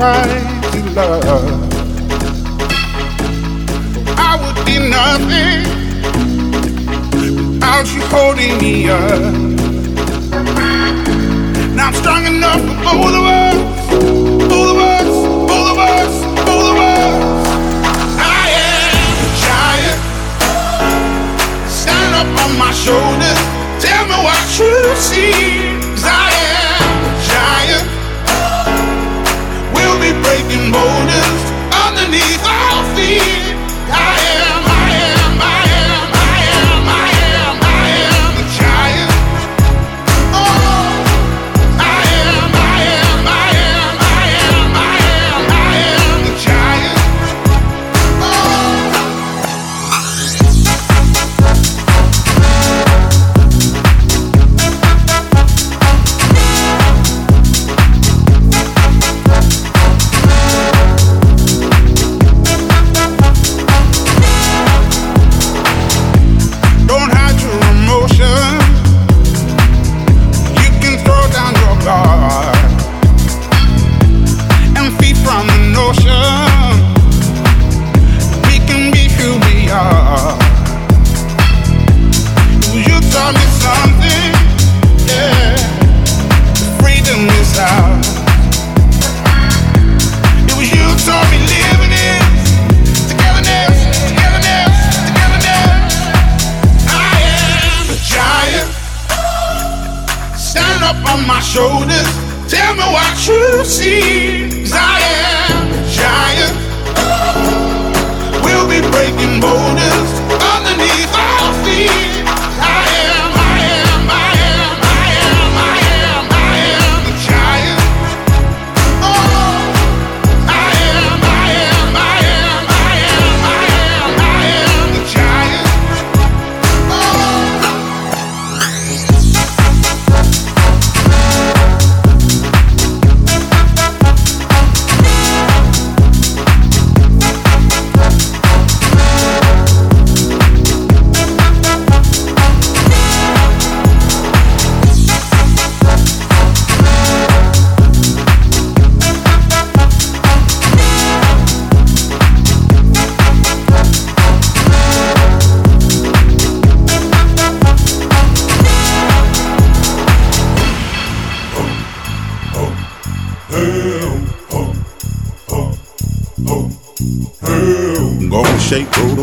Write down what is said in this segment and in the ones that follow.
Unrequited love. I would be nothing without you holding me up. Now I'm strong enough for both of us, both of us, both of us, both of. I am a giant. Stand up on my shoulders. Tell me what you see. I breaking boulders underneath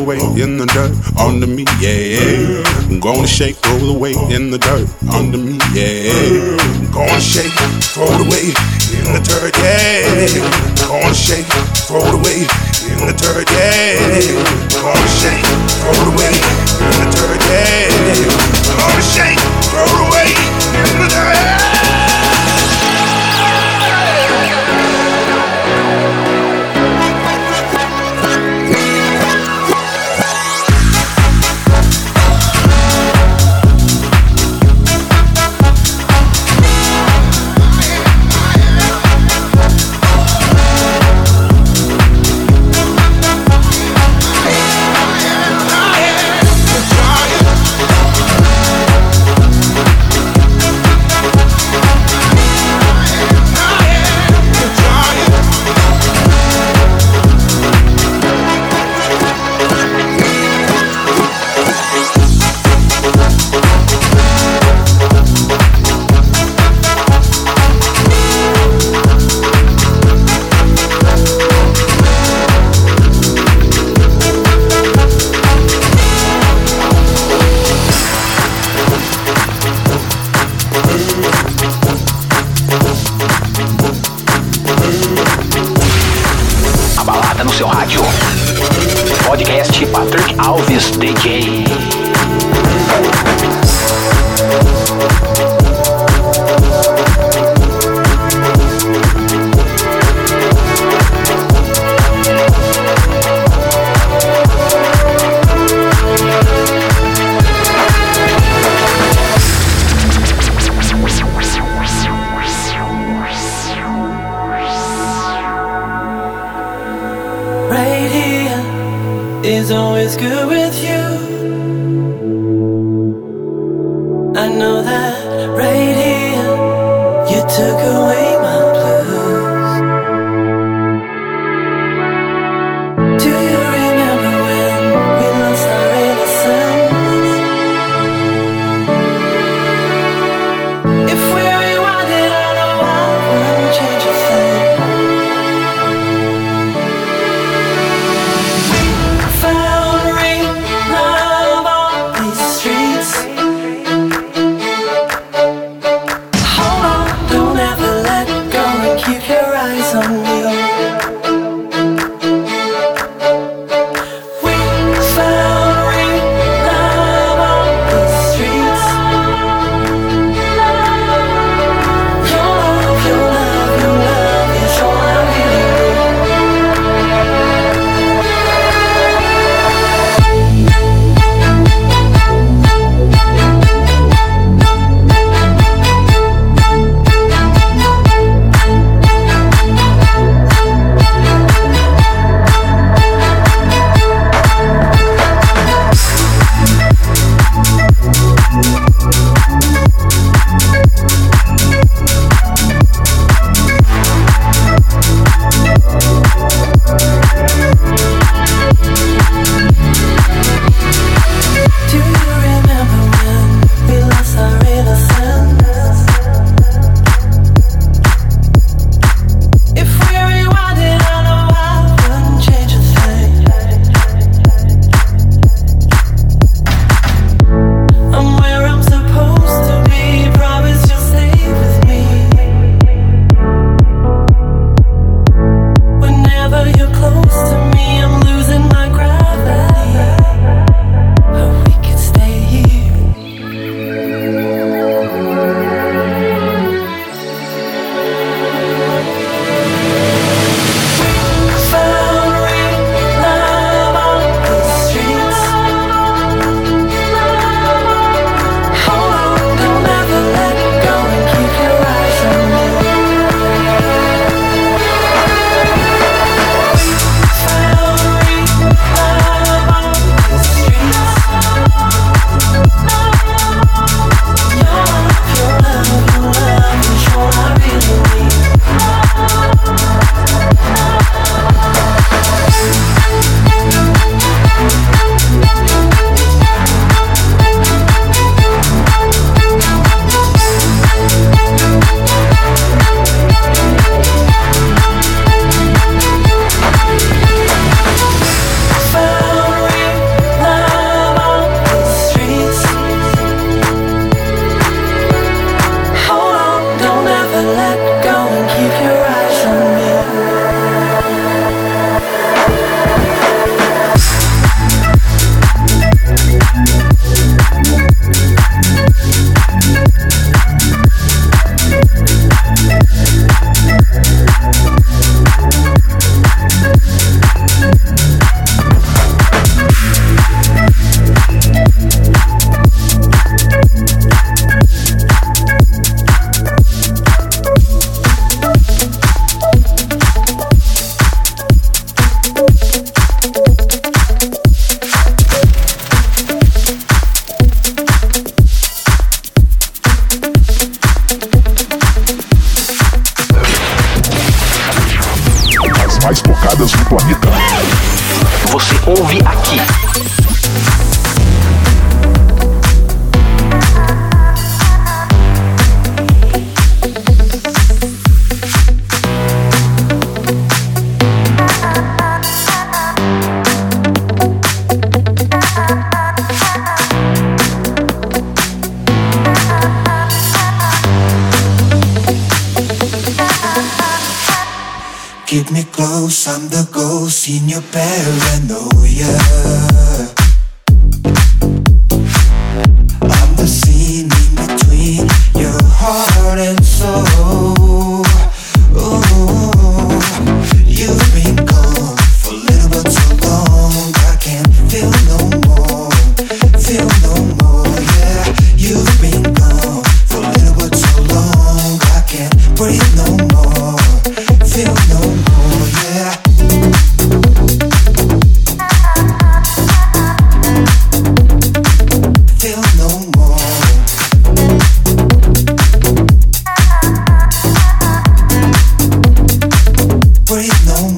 away in the dirt under me, yeah. I'm gonna shake, roll away in the dirt under me, yeah. I'm gonna shake, throw it away in the dirt, yeah. I'm gonna shake, throw it away in the dirt, yeah. I'm gonna shake, throw it away in the dirt, yeah. I'm gonna shake, throw it away in the dirt.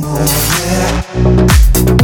No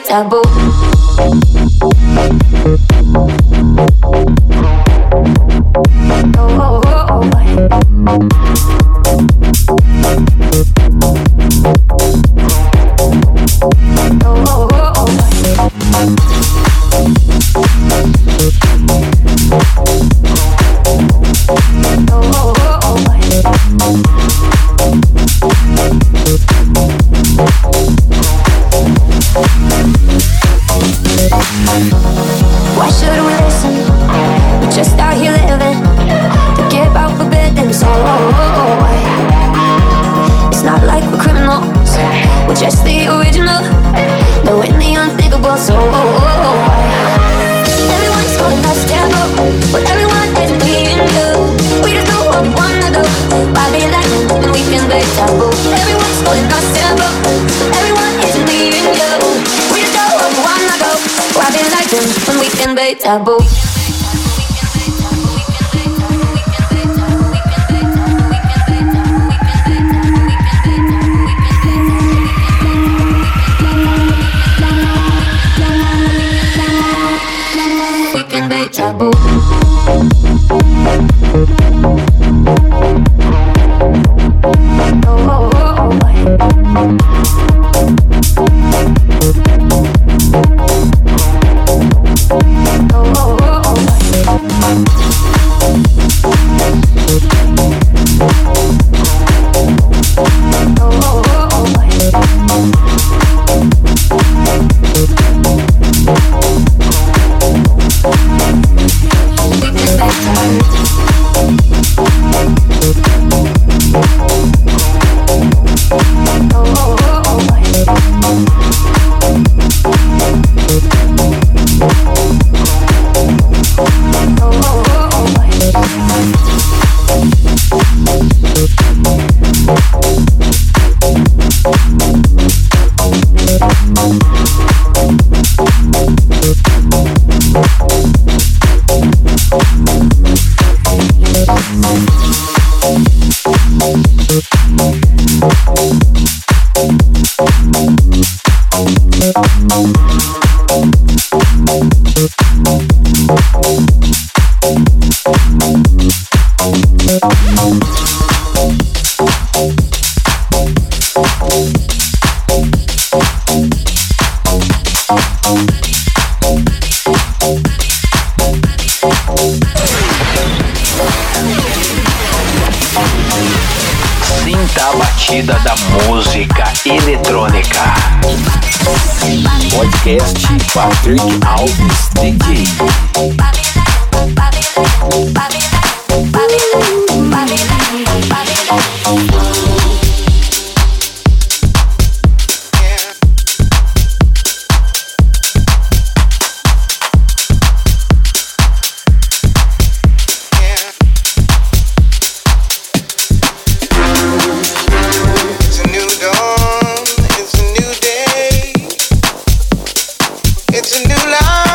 be taboo. Take It's a new life.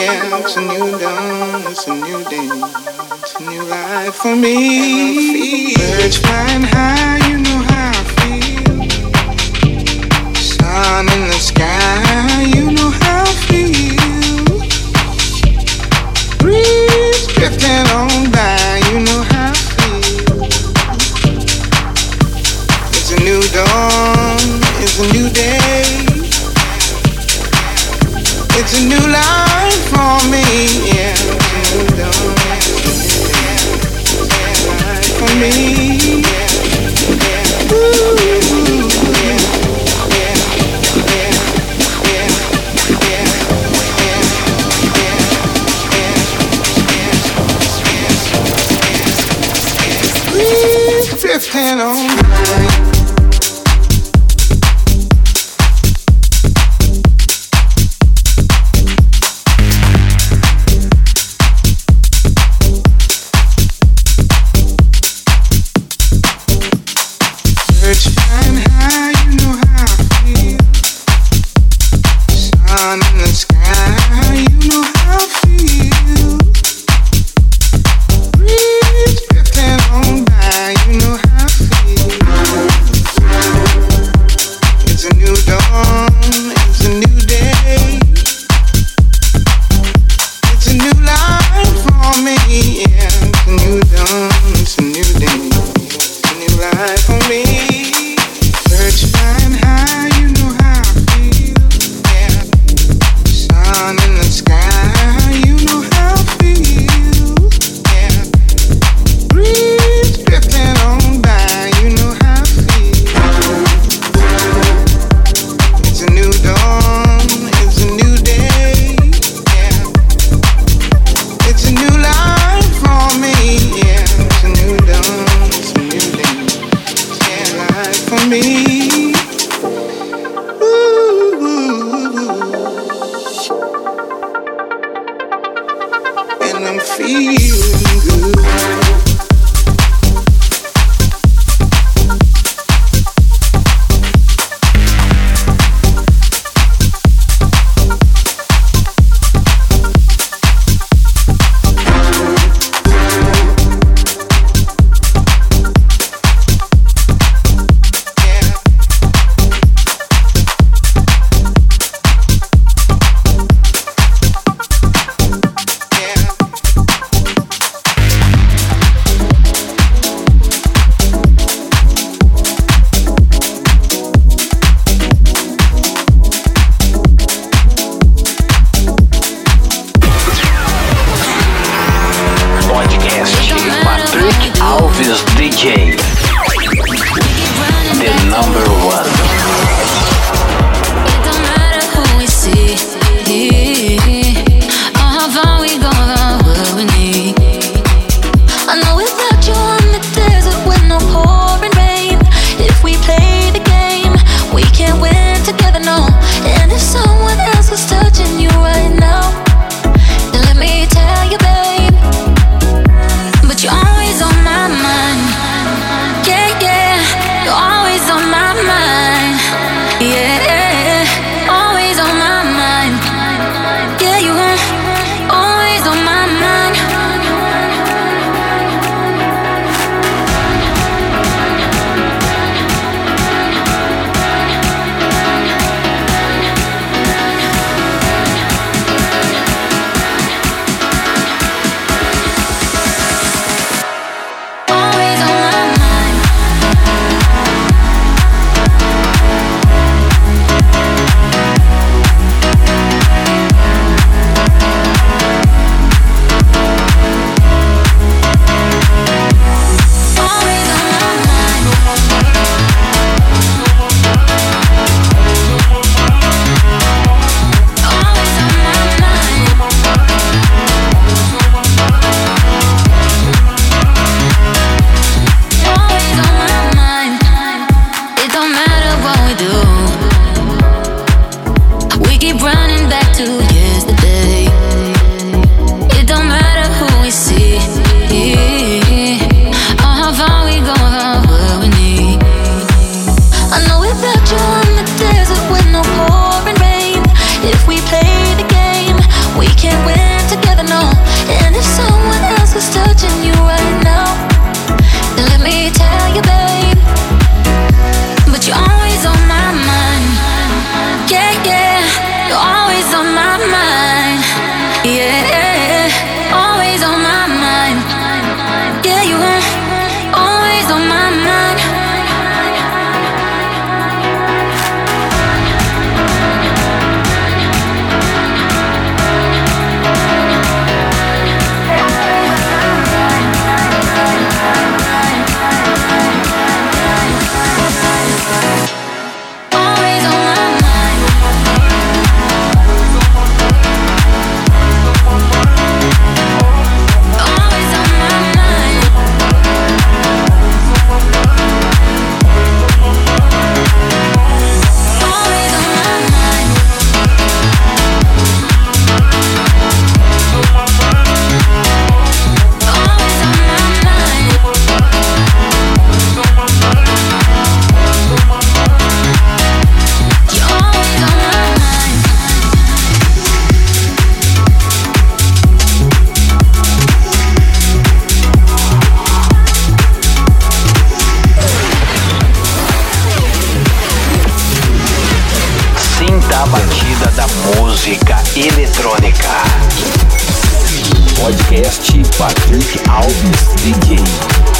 yeah, it's a new dawn, it's a new day, it's a new life for me. Birds flying high. Patrick Alves DJ.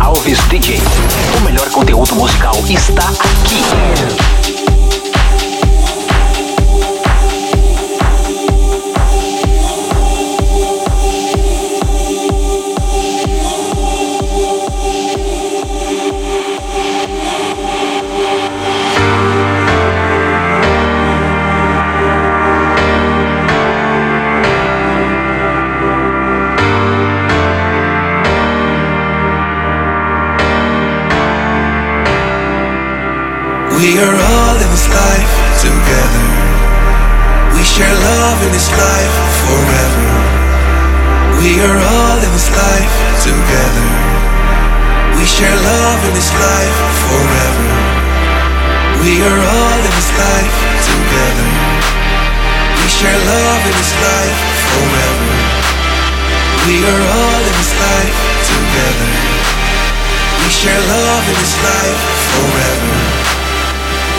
Alves DJ. O melhor conteúdo musical está aqui. We are all in this life together. We share love in this life forever. We are all in this life together. We share love in this life forever. We are all in this life together. We share love in this life forever. We are all in this life together. We share love in this life forever.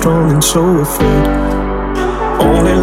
strong and so afraid? Only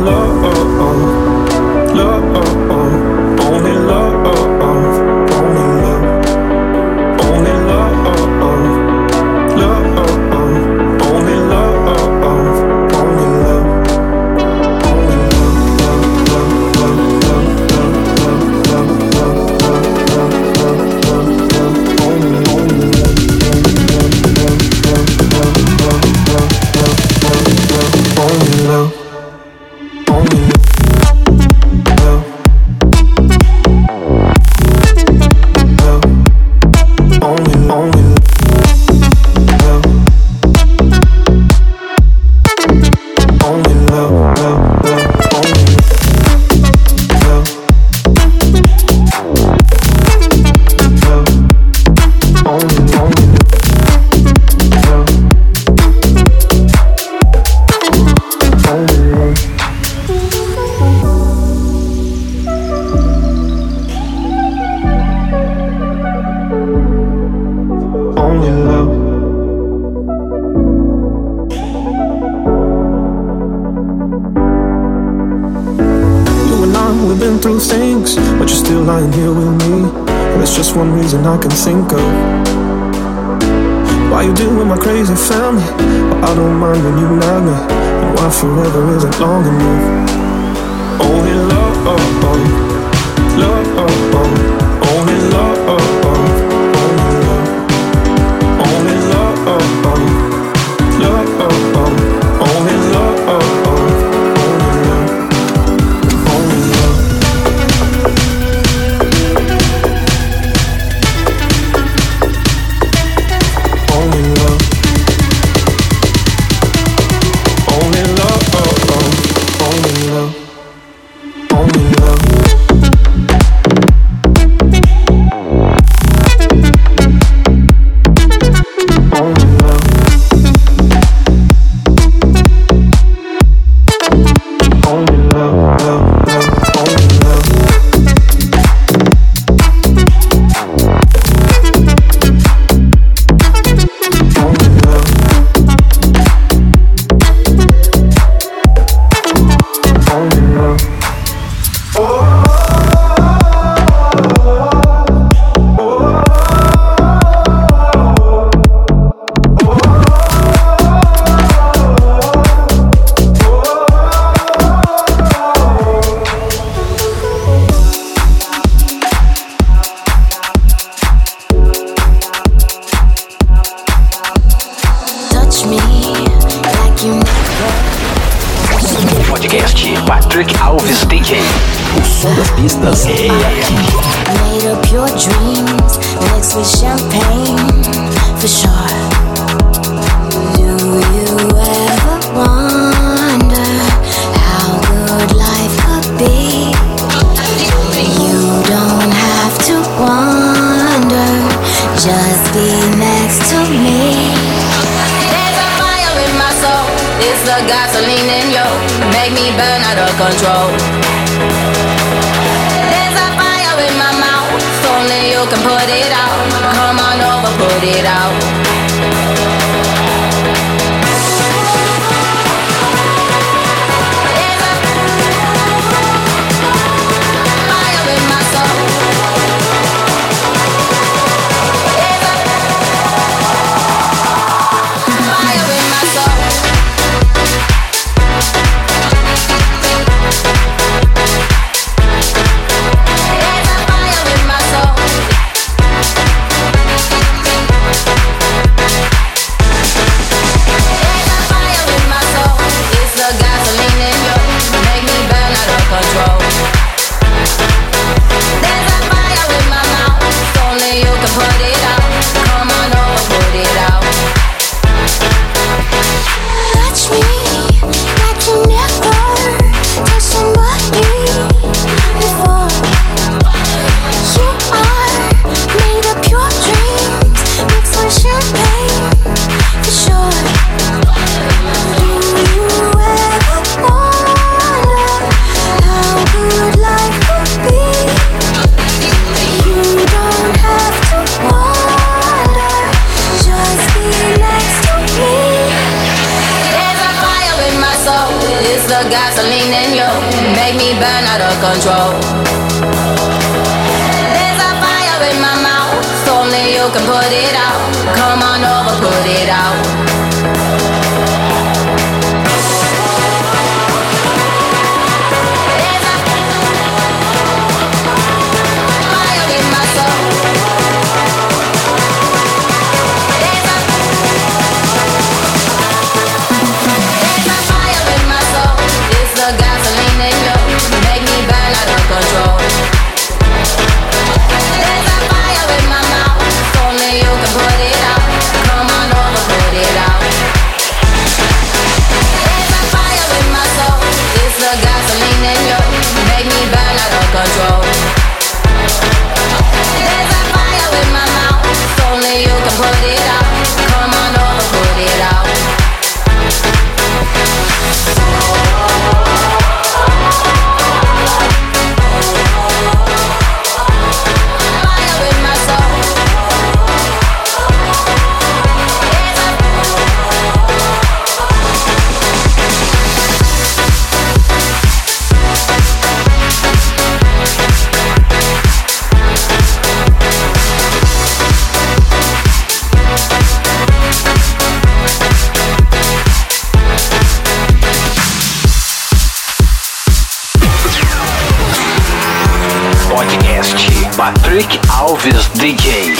Patrick Alves DJ.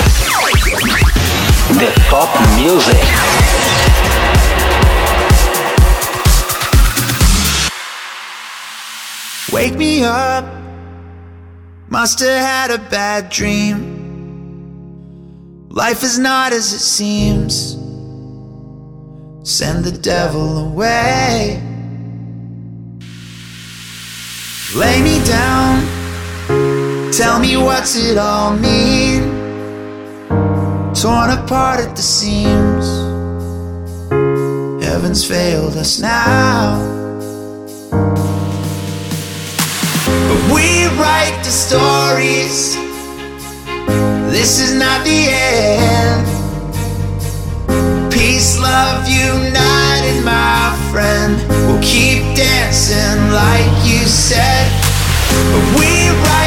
The Top Music. Wake me up. Must have had a bad dream. Life is not as it seems. Send the devil away. Lay me down. Tell me what's it all mean? Torn apart at the seams. Heaven's failed us now. But we write the stories. This is not the end. Peace, love, united, my friend. We'll keep dancing like you said. But we write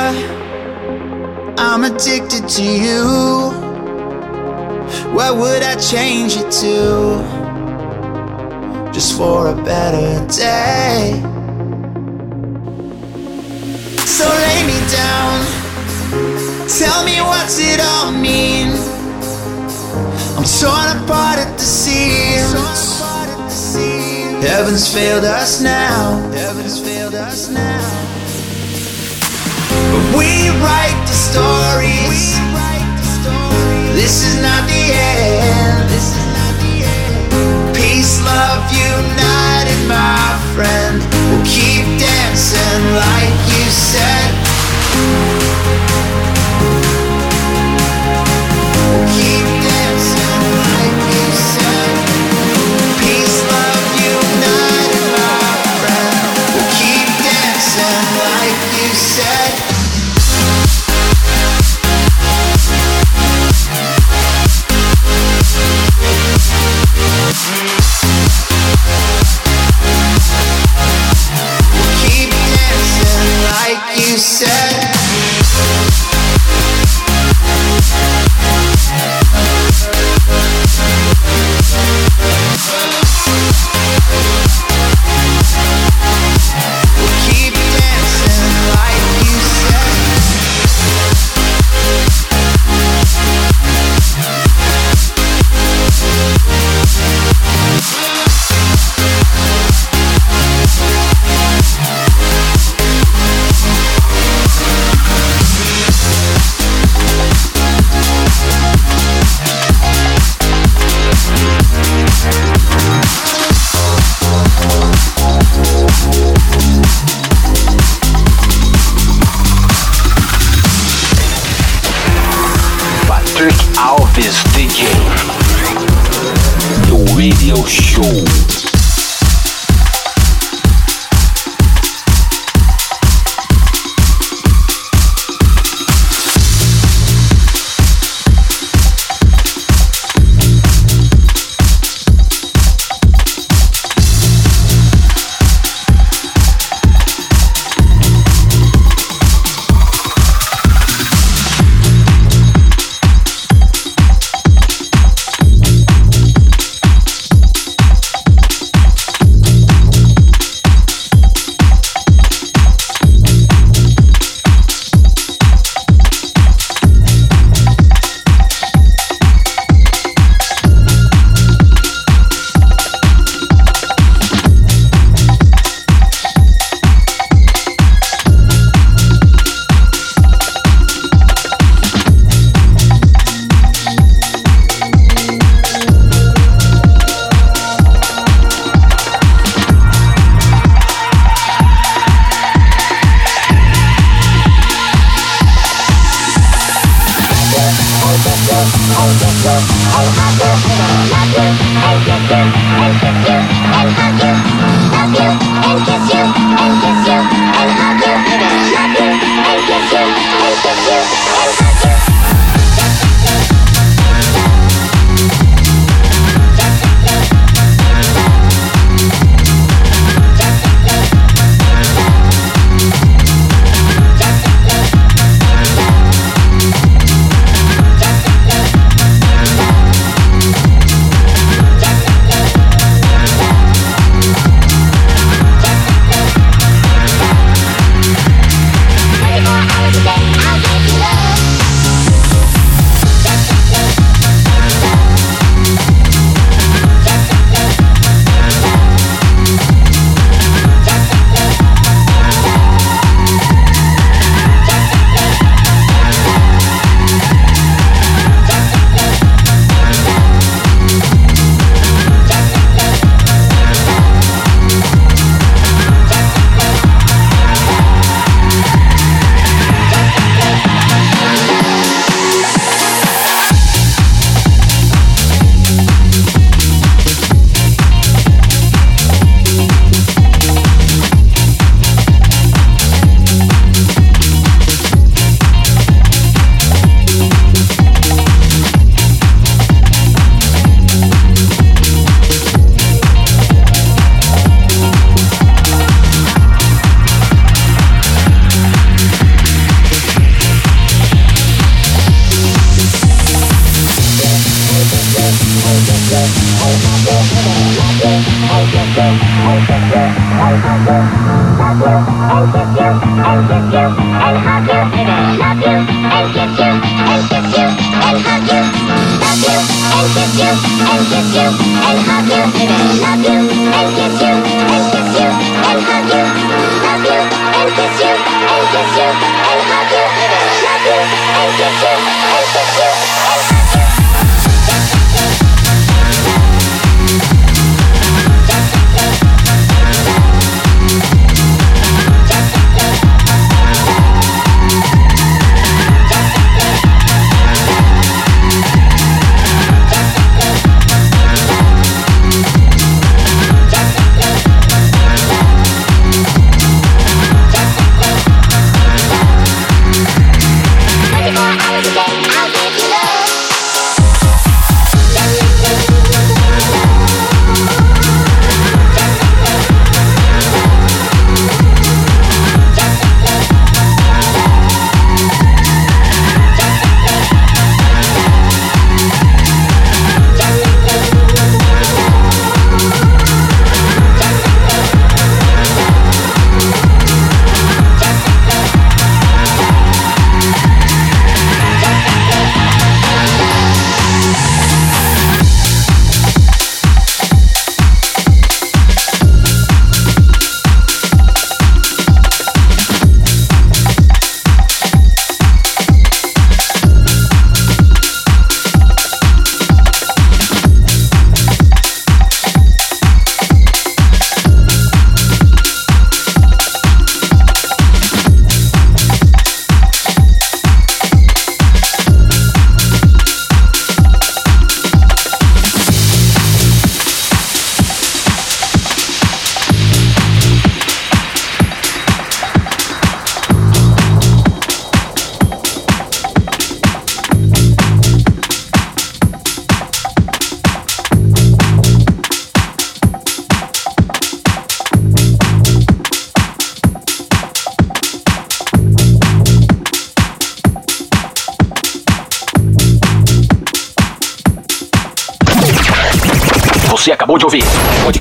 I'm addicted to you. What would I change it to? Just for a better day. So lay me down. Tell me what's it all mean? I'm torn apart at the seams. Heaven's failed us now. Heaven's failed us now. We write the stories. This is not the end. Peace, love, united, my friend. We'll keep dancing like you said.